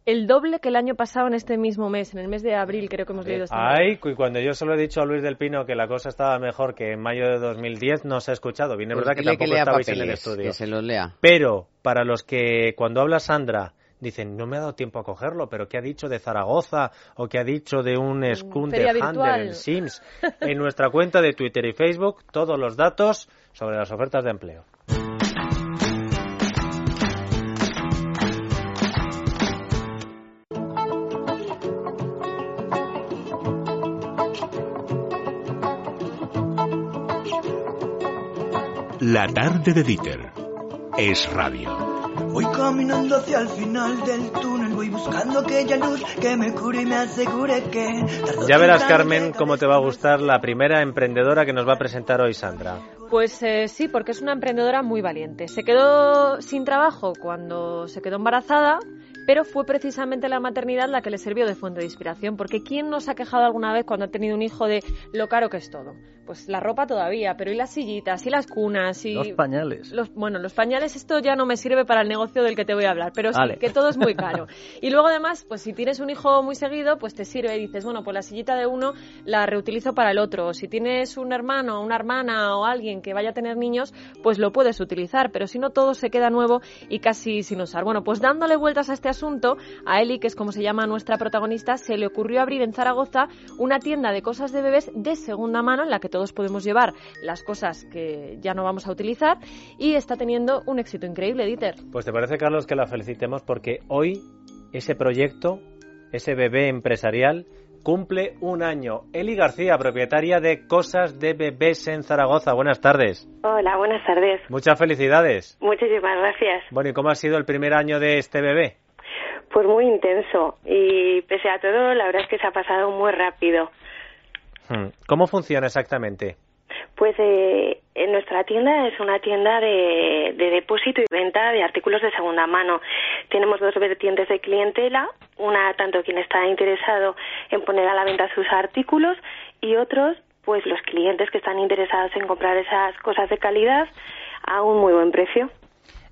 El doble que el año pasado en este mismo mes, en el mes de abril creo que hemos leído este Ay, y cuando yo solo he dicho a Luis del Pino que la cosa estaba mejor que en mayo de 2010, no se ha escuchado. Viene pues verdad que tampoco estabais en el estudio. Que se los lea. Pero, para los que cuando habla Sandra dicen, no me ha dado tiempo a cogerlo, pero ¿qué ha dicho de Zaragoza? ¿O qué ha dicho de un mm, Scrum de Handel en Sims? En nuestra cuenta de Twitter y Facebook, todos los datos sobre las ofertas de empleo. La tarde de Dieter es radio. Voy caminando hacia el final del túnel, voy buscando aquella luz que me cure y me asegure que... Ya verás, Carmen, cómo te va a gustar la primera emprendedora que nos va a presentar hoy Sandra. Pues eh, sí, porque es una emprendedora muy valiente. Se quedó sin trabajo cuando se quedó embarazada, pero fue precisamente la maternidad la que le sirvió de fuente de inspiración, porque ¿quién nos ha quejado alguna vez cuando ha tenido un hijo de lo caro que es todo? Pues la ropa todavía, pero y las sillitas, y las cunas, y... Los pañales. Los, bueno, los pañales esto ya no me sirve para el negocio del que te voy a hablar, pero sí, que todo es muy caro. y luego además, pues si tienes un hijo muy seguido, pues te sirve y dices, bueno, pues la sillita de uno la reutilizo para el otro. O si tienes un hermano, una hermana o alguien que vaya a tener niños, pues lo puedes utilizar, pero si no todo se queda nuevo y casi sin usar. Bueno, pues dándole vueltas a este asunto, a Eli, que es como se llama nuestra protagonista, se le ocurrió abrir en Zaragoza una tienda de cosas de bebés de segunda mano en la que todos podemos llevar las cosas que ya no vamos a utilizar y está teniendo un éxito increíble, Dieter. Pues te parece, Carlos, que la felicitemos porque hoy ese proyecto, ese bebé empresarial, cumple un año. Eli García, propietaria de Cosas de Bebés en Zaragoza. Buenas tardes. Hola, buenas tardes. Muchas felicidades. Muchísimas gracias. Bueno, ¿y cómo ha sido el primer año de este bebé? Pues muy intenso y pese a todo, la verdad es que se ha pasado muy rápido. Hmm. ¿Cómo funciona exactamente? Pues eh, en nuestra tienda es una tienda de, de, depósito y venta de artículos de segunda mano. Tenemos dos vertientes de clientela, una tanto quien está interesado en poner a la venta sus artículos y otros pues los clientes que están interesados en comprar esas cosas de calidad a un muy buen precio.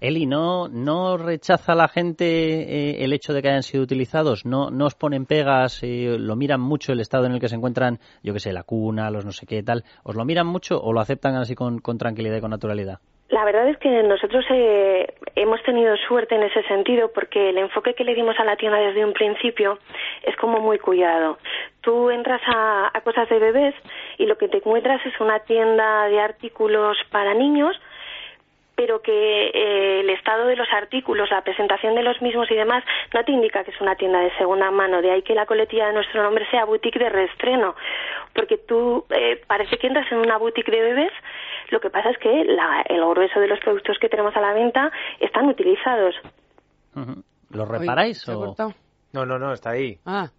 Eli, ¿no, no rechaza la gente eh, el hecho de que hayan sido utilizados? ¿No, no os ponen pegas? Eh, ¿Lo miran mucho el estado en el que se encuentran, yo que sé, la cuna, los no sé qué tal? ¿Os lo miran mucho o lo aceptan así con, tranquilidad y con naturalidad? La verdad es que nosotros eh, hemos tenido suerte en ese sentido porque el enfoque que le dimos a la tienda desde un principio es como muy cuidado. Tú entras a, a cosas de bebés y lo que te encuentras es una tienda de artículos para niños pero que eh, el estado de los artículos, la presentación de los mismos y demás no te indica que es una tienda de segunda mano. De ahí que la coletilla de nuestro nombre sea boutique de reestreno, porque tú eh, parece que entras en una boutique de bebés, lo que pasa es que la, el grueso de los productos que tenemos a la venta están utilizados. ¿Los reparáis o...? No, no, no, está ahí. Ah.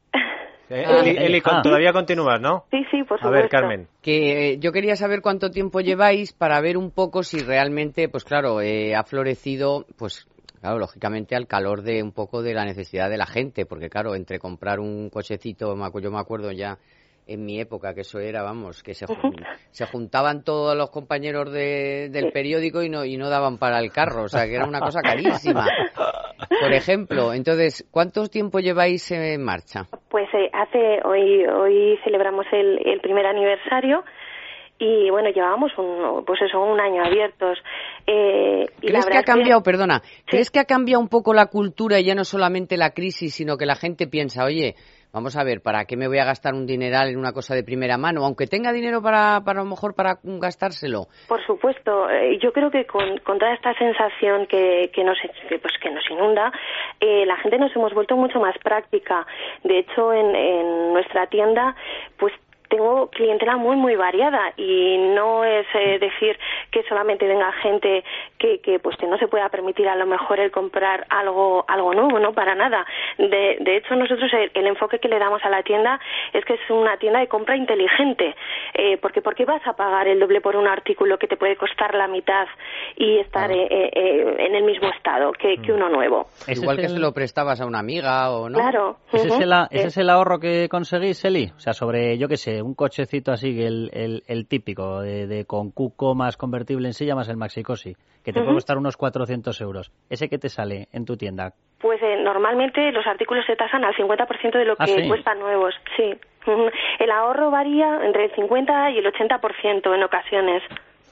Eh, Eli, Eli, con- todavía continúas, ¿no? Sí, sí, por A ver, Carmen. Que eh, yo quería saber cuánto tiempo lleváis para ver un poco si realmente, pues claro, eh, ha florecido, pues claro, lógicamente al calor de un poco de la necesidad de la gente, porque claro, entre comprar un cochecito, yo me acuerdo ya en mi época que eso era, vamos, que se, jun- se juntaban todos los compañeros de- del periódico y no, y no daban para el carro, o sea, que era una cosa carísima. Por ejemplo, entonces, ¿cuánto tiempo lleváis en marcha? Pues eh, hace hoy hoy celebramos el, el primer aniversario y bueno llevábamos un pues eso un año abiertos. Eh, y la ¿Crees que verdad ha cambiado, perdona, crees que ha cambiado un poco la cultura y ya no solamente la crisis, sino que la gente piensa, oye, vamos a ver, ¿para qué me voy a gastar un dineral en una cosa de primera mano? Aunque tenga dinero para, para a lo mejor para gastárselo. Por supuesto, eh, yo creo que con, con toda esta sensación que, que nos que, pues que nos inunda, eh, la gente nos hemos vuelto mucho más práctica. De hecho, en, en nuestra tienda, pues tengo clientela muy muy variada y no es eh, decir que solamente venga gente que, que pues que no se pueda permitir a lo mejor el comprar algo algo nuevo no para nada. De, de hecho nosotros el, el enfoque que le damos a la tienda es que es una tienda de compra inteligente. Eh, porque por qué vas a pagar el doble por un artículo que te puede costar la mitad y estar eh, eh, eh, en el mismo estado que, que uno nuevo Ese Igual es que el- se lo prestabas a una amiga o no. Claro. ¿Ese, es el, a- ese es el ahorro que conseguís, Eli? O sea, sobre, yo qué sé, un cochecito así, el, el, el típico, de, de con cuco más convertible en silla más el maxicosi, que te puede costar unos 400 euros. ¿Ese que te sale en tu tienda? Pues eh, normalmente los artículos se tasan al 50% de lo ¿Ah, que sí? cuestan nuevos, sí. El ahorro varía entre el 50 y el 80% en ocasiones.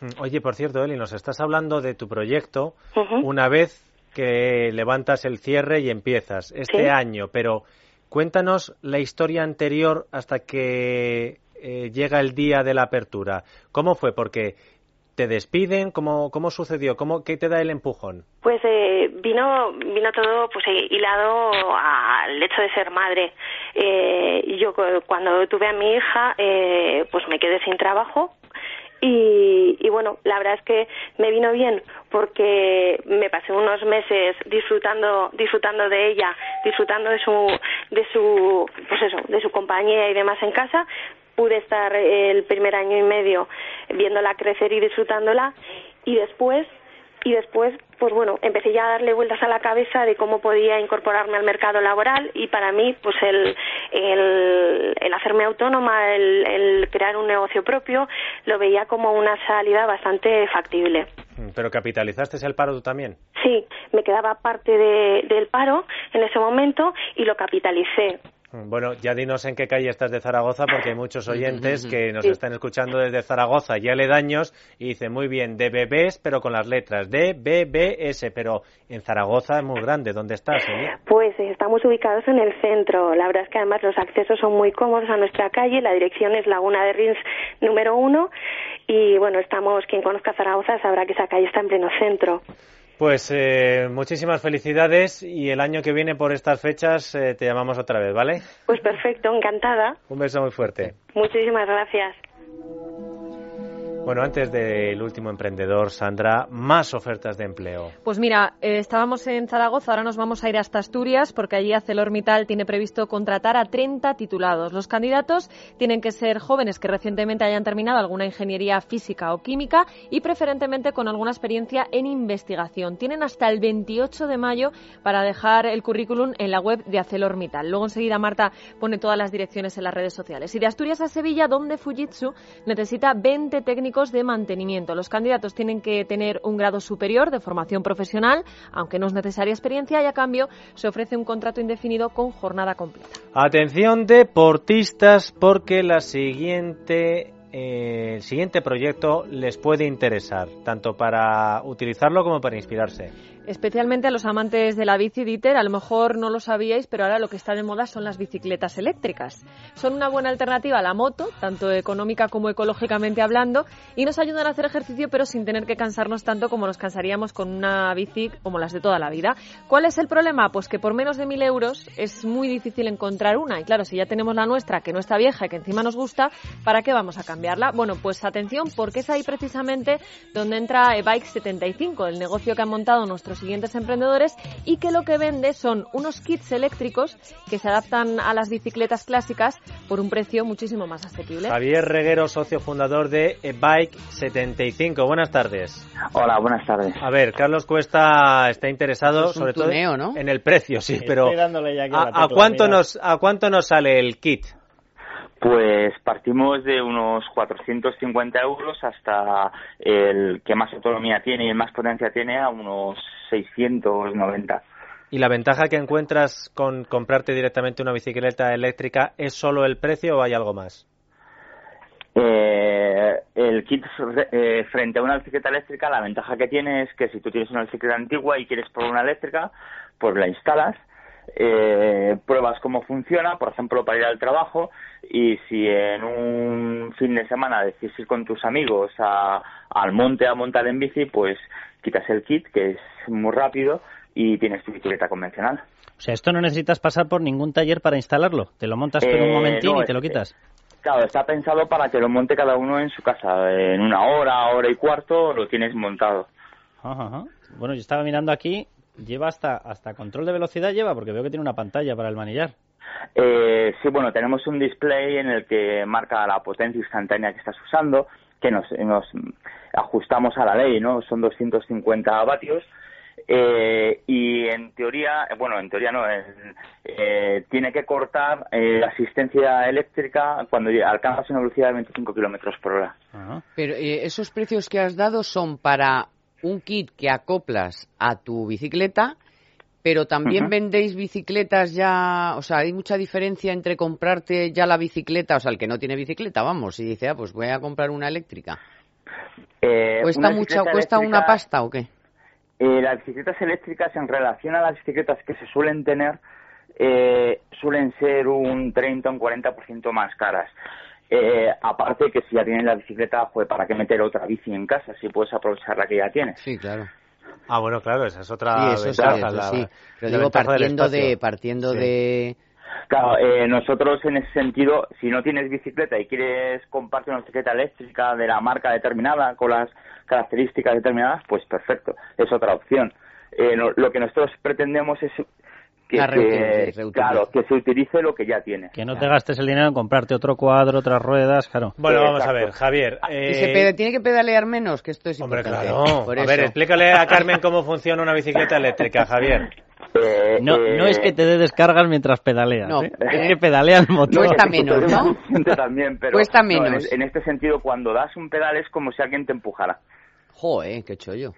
Mm, Oye, por cierto, Eli, nos estás hablando de tu proyecto una vez que levantas el cierre y empiezas este Sí. año, pero cuéntanos la historia anterior hasta que eh, llega el día de la apertura. ¿Cómo fue? Porque te despiden, ¿cómo, cómo sucedió? ¿Cómo, ¿Qué te da el empujón? Pues eh, vino vino todo pues eh, hilado al hecho de ser madre. Eh, yo cu- cuando tuve a mi hija eh, pues me quedé sin trabajo y, y bueno la verdad es que me vino bien porque me pasé unos meses disfrutando disfrutando de ella disfrutando de su de su pues eso de su compañía y demás en casa pude estar el primer año y medio viéndola crecer y disfrutándola y después y después pues bueno empecé ya a darle vueltas a la cabeza de cómo podía incorporarme al mercado laboral y para mí pues el el, el hacerme autónoma el, el crear un negocio propio lo veía como una salida bastante factible Mm, ¿Pero capitalizaste el paro tú también? Sí, me quedaba parte de- del paro en ese momento y lo capitalicé. Bueno, ya dinos en qué calle estás de Zaragoza, porque hay muchos oyentes que nos están escuchando desde Zaragoza y aledaños y dicen muy bien, de bebés, pero con las letras de BBS, pero en Zaragoza es muy grande. ¿Dónde estás? Pues estamos ubicados en el centro. La verdad es que además los accesos son muy cómodos a nuestra calle. La dirección es Laguna de Rins número uno. Y bueno, estamos, quien conozca Zaragoza sabrá que esa calle está en pleno centro. Pues eh, muchísimas felicidades y el año que viene por estas fechas eh, te llamamos otra vez, ¿vale? Pues perfecto, encantada. Un beso muy fuerte. Muchísimas gracias. Bueno, antes del último emprendedor, Sandra, más ofertas de empleo. Pues mira, eh, estábamos en Zaragoza, ahora nos vamos a ir hasta Asturias porque allí ArcelorMittal tiene previsto contratar a 30 titulados. Los candidatos tienen que ser jóvenes que recientemente hayan terminado alguna ingeniería física o química y preferentemente con alguna experiencia en investigación. Tienen hasta el 28 de mayo para dejar el currículum en la web de ArcelorMittal. Luego enseguida Marta pone todas las direcciones en las redes sociales. Y de Asturias a Sevilla, donde Fujitsu necesita 20 técnicos de mantenimiento. Los candidatos tienen que tener un grado superior de formación profesional, aunque no es necesaria experiencia, y a cambio se ofrece un contrato indefinido con jornada completa. Atención deportistas, porque la siguiente eh, el siguiente proyecto les puede interesar, tanto para utilizarlo como para inspirarse especialmente a los amantes de la bici Dieter, a lo mejor no lo sabíais, pero ahora lo que está de moda son las bicicletas eléctricas. Son una buena alternativa a la moto, tanto económica como ecológicamente hablando, y nos ayudan a hacer ejercicio pero sin tener que cansarnos tanto como nos cansaríamos con una bici como las de toda la vida. ¿Cuál es el problema? Pues que por menos de mil euros es muy difícil encontrar una, y claro, si ya tenemos la nuestra, que no está vieja y que encima nos gusta, ¿para qué vamos a cambiarla? Bueno, pues atención, porque es ahí precisamente donde entra Bike 75, el negocio que han montado nuestros siguientes emprendedores y que lo que vende son unos kits eléctricos que se adaptan a las bicicletas clásicas por un precio muchísimo más asequible. Javier Reguero, socio fundador de Bike 75. Buenas tardes. Hola, buenas tardes. A ver, Carlos Cuesta está interesado sobre todo en el precio, sí, pero a, cuánto nos a cuánto nos sale el kit? Pues partimos de unos 450 euros hasta el que más autonomía tiene y más potencia tiene a unos 690. ¿Y la ventaja que encuentras con comprarte directamente una bicicleta eléctrica es solo el precio o hay algo más? Eh, el kit eh, frente a una bicicleta eléctrica, la ventaja que tiene es que si tú tienes una bicicleta antigua y quieres probar una eléctrica, pues la instalas eh, pruebas cómo funciona, por ejemplo, para ir al trabajo y si en un fin de semana decides ir con tus amigos al monte a montar en bici, pues quitas el kit, que es muy rápido, y tienes tu bicicleta convencional. O sea, esto no necesitas pasar por ningún taller para instalarlo, te lo montas en un eh, momentín y te lo quitas. Claro, está pensado para que lo monte cada uno en su casa. En una hora, hora y cuarto lo tienes montado. Bueno, yo estaba mirando aquí lleva hasta, hasta control de velocidad, lleva, porque veo que tiene una pantalla para el manillar. Eh, sí, bueno, tenemos un display en el que marca la potencia instantánea que estás usando, que nos, nos ajustamos a la ley, ¿no? Son 250 vatios. Eh, y en teoría, bueno, en teoría no, eh, tiene que cortar eh, la asistencia eléctrica cuando alcanzas una velocidad de 25 kilómetros por hora. Pero esos precios que has dado son para un kit que acoplas a tu bicicleta, pero también vendéis bicicletas ya, o sea, hay mucha diferencia entre comprarte ya la bicicleta, o sea, el que no tiene bicicleta, vamos, y dice, ah, pues voy a comprar una eléctrica. Eh, ¿Cuesta mucha, cuesta una pasta o qué? Eh, las bicicletas eléctricas en relación a las bicicletas que se suelen tener, eh, suelen ser un 30 o un 40% más caras. Eh, aparte que si ya tienes la bicicleta, pues para qué meter otra bici en casa si puedes aprovechar la que ya tienes. Sí, claro. Ah, bueno, claro, esa es otra sí, eso ventaja. Sí, Pero digo, partiendo de... Partiendo de... Claro, eh, nosotros en ese sentido, si no tienes bicicleta y quieres compartir una bicicleta eléctrica de la marca determinada con las características determinadas, pues perfecto, es otra opción. Eh, lo que nosotros pretendemos es que, se, claro, que se utilice lo que ya tiene. Que no te gastes el dinero en comprarte otro cuadro, otras ruedas, claro. Bueno, vamos a ver, Javier. Eh... se tiene que pedalear menos, que esto es Hombre, claro. a ver, explícale a Carmen cómo funciona una bicicleta eléctrica, Javier. Eh, no, no es que te dé descargas mientras pedaleas, no, ¿eh? es que pedalea el motor. Cuesta menos, ¿no? También, pero Cuesta menos. en, este sentido, cuando das un pedal es como si alguien te empujara. Joder, qué chollo.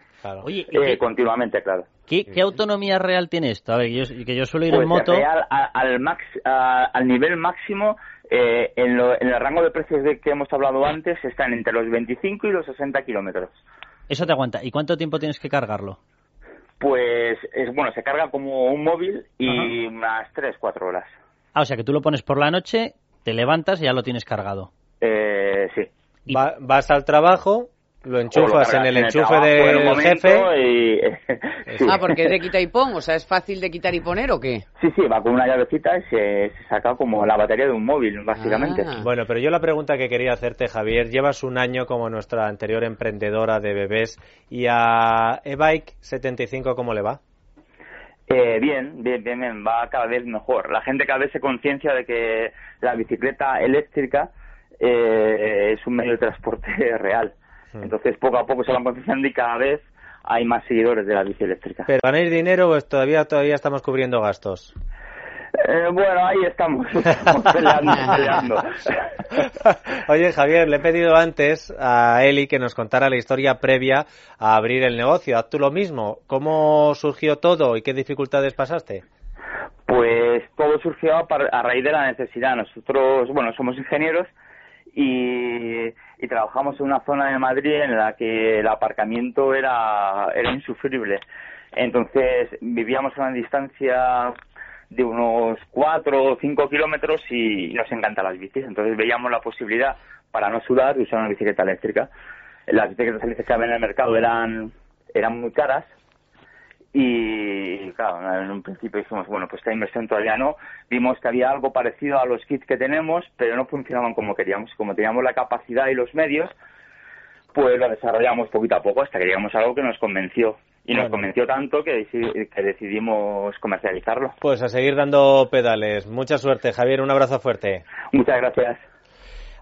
Oye, eh, continuamente, claro. ¿Qué, autonomía real tiene esto? A ver, yo, que yo suelo ir pues en moto. Real, al, max, al nivel máximo, eh, en, en, el rango de precios de que hemos hablado antes, están entre los 25 y los 60 kilómetros. Eso te aguanta. ¿Y cuánto tiempo tienes que cargarlo? Pues es bueno, se carga como un móvil y unas 3, 4 horas. Ah, o sea que tú lo pones por la noche, te levantas y ya lo tienes cargado. Eh, sí. vas al trabajo, lo enchufas en el enchufe del jefe. Y... Ah, porque es de quita y pon, o sea, ¿es fácil de quitar y poner o qué? Sí, sí, va con una llavecita y se, saca como la batería de un móvil, básicamente. Ah. Bueno, pero yo la pregunta que quería hacerte, Javier, llevas un año como nuestra anterior emprendedora de bebés y a e-bike 75, ¿cómo le va? Eh, bien, bien, bien, bien, va cada vez mejor. La gente cada vez se conciencia de que la bicicleta eléctrica eh, es un medio de transporte real. Entonces, poco a poco se van concienciando y cada vez hay más seguidores de la bici eléctrica. ¿Pero ganáis dinero o todavía, todavía estamos cubriendo gastos? Eh, bueno, ahí estamos, estamos peleando, peleando. Oye, Javier, le he pedido antes a Eli que nos contara la historia previa a abrir el negocio. Haz tú lo mismo. ¿Cómo surgió todo y qué dificultades pasaste? Pues todo surgió a raíz de la necesidad. Nosotros, bueno, somos ingenieros y, y, trabajamos en una zona de Madrid en la que el aparcamiento era, era insufrible. Entonces vivíamos a una distancia de unos 4 o 5 kilómetros y nos encantan las bicis. Entonces veíamos la posibilidad, para no sudar, de usar una bicicleta eléctrica. Las bicicletas eléctricas que había en el mercado eran, eran muy caras y claro, en un principio dijimos, bueno, pues esta inversión todavía no. Vimos que había algo parecido a los kits que tenemos, pero no funcionaban como queríamos. Como teníamos la capacidad y los medios, pues lo desarrollamos poquito a poco hasta que llegamos a algo que nos convenció. Y nos convenció tanto que, que decidimos comercializarlo. Pues a seguir dando pedales. Mucha suerte, Javier. Un abrazo fuerte. Muchas gracias.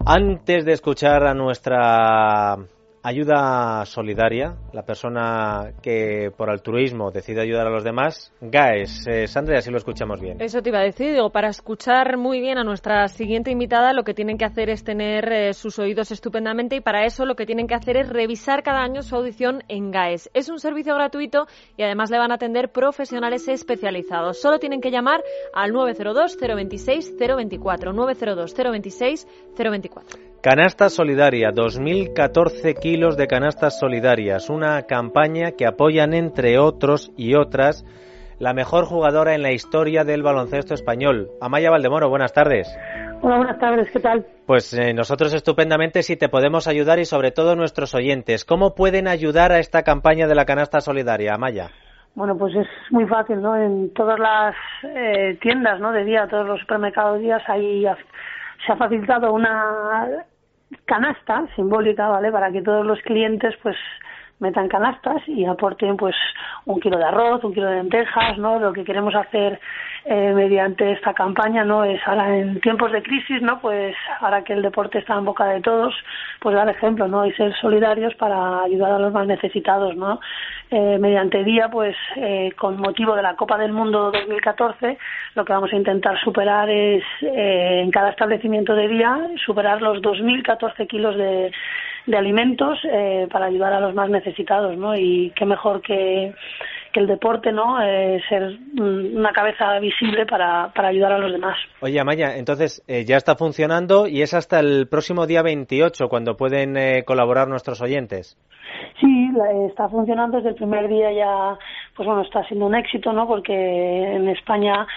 Antes de escuchar a nuestra ayuda solidaria, la persona que por altruismo decide ayudar a los demás. Gaes, eh, Sandra, si lo escuchamos bien. Eso te iba a decir, digo, para escuchar muy bien a nuestra siguiente invitada lo que tienen que hacer es tener eh, sus oídos estupendamente y para eso lo que tienen que hacer es revisar cada año su audición en GAES. Es un servicio gratuito y además le van a atender profesionales especializados. Solo tienen que llamar al 902 026 024 902 026 024. Canasta Solidaria, 2014 kilos de canastas solidarias, una campaña que apoyan entre otros y otras la mejor jugadora en la historia del baloncesto español. Amaya Valdemoro, buenas tardes. Hola, buenas tardes, ¿qué tal? Pues eh, nosotros estupendamente si te podemos ayudar y sobre todo nuestros oyentes. ¿Cómo pueden ayudar a esta campaña de la canasta solidaria, Amaya? Bueno, pues es muy fácil, ¿no? En todas las eh, tiendas, ¿no? De día, todos los supermercados de días, hay se ha facilitado una canasta simbólica, ¿vale? Para que todos los clientes, pues, metan canastas y aporten pues un kilo de arroz, un kilo de lentejas, ¿no? Lo que queremos hacer eh, mediante esta campaña, ¿no? Es ahora en tiempos de crisis, ¿no? Pues ahora que el deporte está en boca de todos, pues dar ejemplo, ¿no? Y ser solidarios para ayudar a los más necesitados, ¿no? Eh, mediante día, pues eh, con motivo de la Copa del Mundo 2014, lo que vamos a intentar superar es en cada establecimiento de día superar los 2.014 kilos de de alimentos eh, para ayudar a los más necesitados, ¿no? Y qué mejor que, que el deporte, ¿no? Eh, ser una cabeza visible para, para ayudar a los demás. Oye, Amaya, entonces eh, ya está funcionando y es hasta el próximo día 28 cuando pueden colaborar nuestros oyentes. Sí, está funcionando desde el primer día ya, pues bueno, está siendo un éxito, ¿no? Porque en España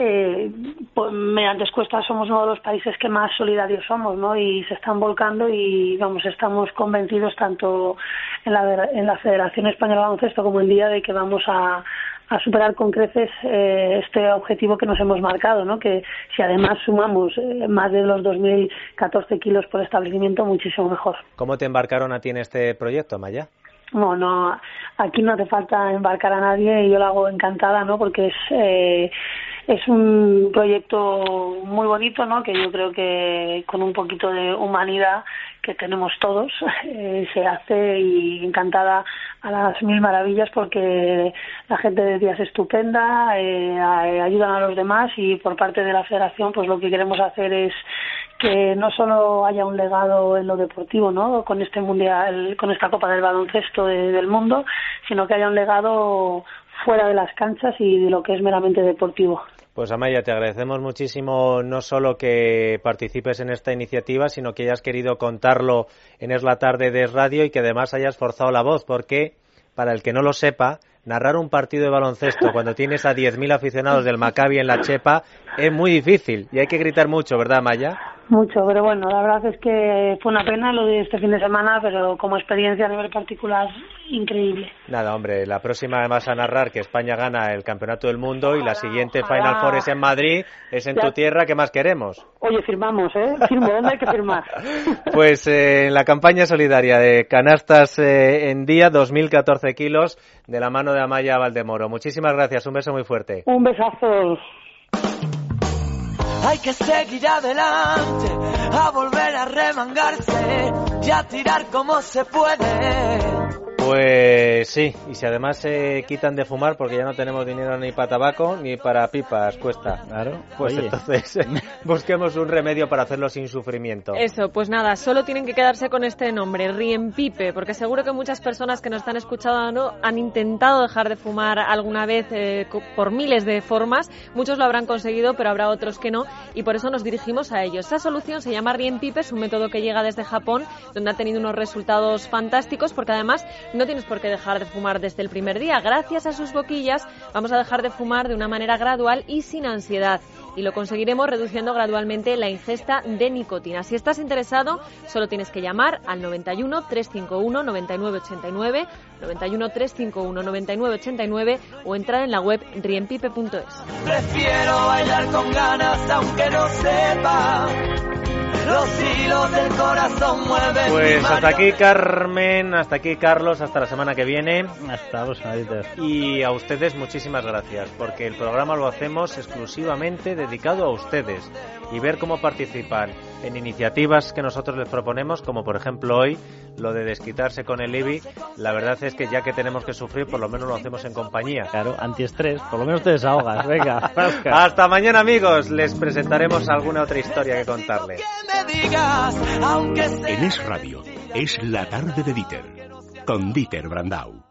eh, pues, mediante Escuesta somos uno de los países que más solidarios somos, ¿no? Y se están volcando y, vamos, estamos convencidos tanto en la, en la Federación Española de Baloncesto como en día de que vamos a, a superar con creces eh, este objetivo que nos hemos marcado, ¿no? Que si además sumamos eh, más de los 2.014 kilos por establecimiento, muchísimo mejor. ¿Cómo te embarcaron a ti en este proyecto, Maya? No, no, aquí no hace falta embarcar a nadie y yo lo hago encantada, ¿no? Porque es eh, es un proyecto muy bonito, ¿no? Que yo creo que con un poquito de humanidad que tenemos todos eh, se hace y encantada a las mil maravillas porque la gente de día es estupenda, eh, ayudan a los demás y por parte de la Federación pues lo que queremos hacer es que no solo haya un legado en lo deportivo, ¿no? Con este mundial, con esta Copa del Baloncesto del mundo, sino que haya un legado fuera de las canchas y de lo que es meramente deportivo. Pues Amaya, te agradecemos muchísimo no solo que participes en esta iniciativa, sino que hayas querido contarlo en Es la Tarde de Radio y que además hayas forzado la voz, porque, para el que no lo sepa, narrar un partido de baloncesto cuando tienes a 10.000 aficionados del Maccabi en la Chepa es muy difícil y hay que gritar mucho, ¿verdad, Maya? Mucho, pero bueno, la verdad es que fue una pena lo de este fin de semana, pero como experiencia a nivel particular, increíble. Nada, hombre, la próxima vas a narrar que España gana el Campeonato del Mundo y la siguiente Final Four es en Madrid, es en tu tierra, ¿qué más queremos? Oye, firmamos, ¿eh? Firmo, ¿dónde hay que firmar? pues eh, en la campaña solidaria de canastas eh, en día, 2.014 kilos, de la mano de Amaya Valdemoro. Muchísimas gracias, un beso muy fuerte. Un besazo. Hay que seguir adelante, a volver a remangarse y a tirar como se puede. Pues sí, y si además se quitan de fumar porque ya no tenemos dinero ni para tabaco ni para pipas, cuesta. Claro. Pues entonces busquemos un remedio para hacerlo sin sufrimiento. Eso, pues nada, solo tienen que quedarse con este nombre, Riempipe, porque seguro que muchas personas que nos están escuchando han intentado dejar de fumar alguna vez eh, por miles de formas. Muchos lo habrán conseguido, pero habrá otros que no, y por eso nos dirigimos a ellos. Esa solución se llama Riempipe, es un método que llega desde Japón, donde ha tenido unos resultados fantásticos, porque además no tienes por qué dejar de fumar desde el primer día. Gracias a sus boquillas vamos a dejar de fumar de una manera gradual y sin ansiedad. Y lo conseguiremos reduciendo gradualmente la ingesta de nicotina. Si estás interesado, solo tienes que llamar al 91 351 9989, 91 351 9989 o entrar en la web riempipe.es. Prefiero bailar con ganas aunque no sepa los hilos del corazón mueven. Pues hasta aquí Carmen, hasta aquí Carlos, hasta la semana que viene. Hasta vos, Y a ustedes muchísimas gracias, porque el programa lo hacemos exclusivamente dedicado a ustedes y ver cómo participan en iniciativas que nosotros les proponemos, como por ejemplo hoy lo de desquitarse con el IBI, la verdad es que ya que tenemos que sufrir, por lo menos lo hacemos en compañía. Claro, antiestrés, por lo menos te desahogas, venga. Hasta mañana amigos, les presentaremos alguna otra historia que contarles. En Es Radio, es la tarde de Dieter, con Dieter Brandau.